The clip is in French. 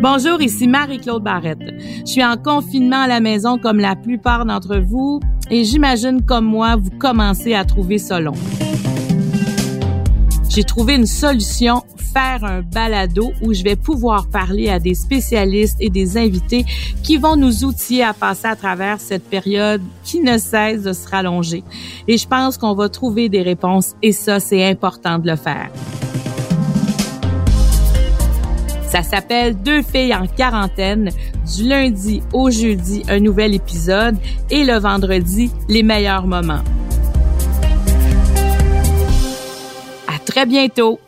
Bonjour, ici Marie-Claude Barrette. Je suis en confinement à la maison comme la plupart d'entre vous et j'imagine comme moi, vous commencez à trouver ça long. J'ai trouvé une solution, faire un balado où je vais pouvoir parler à des spécialistes et des invités qui vont nous outiller à passer à travers cette période qui ne cesse de se rallonger. Et je pense qu'on va trouver des réponses et ça, c'est important de le faire. Ça s'appelle Deux filles en quarantaine. Du lundi au jeudi, un nouvel épisode et le vendredi, les meilleurs moments. Très bientôt.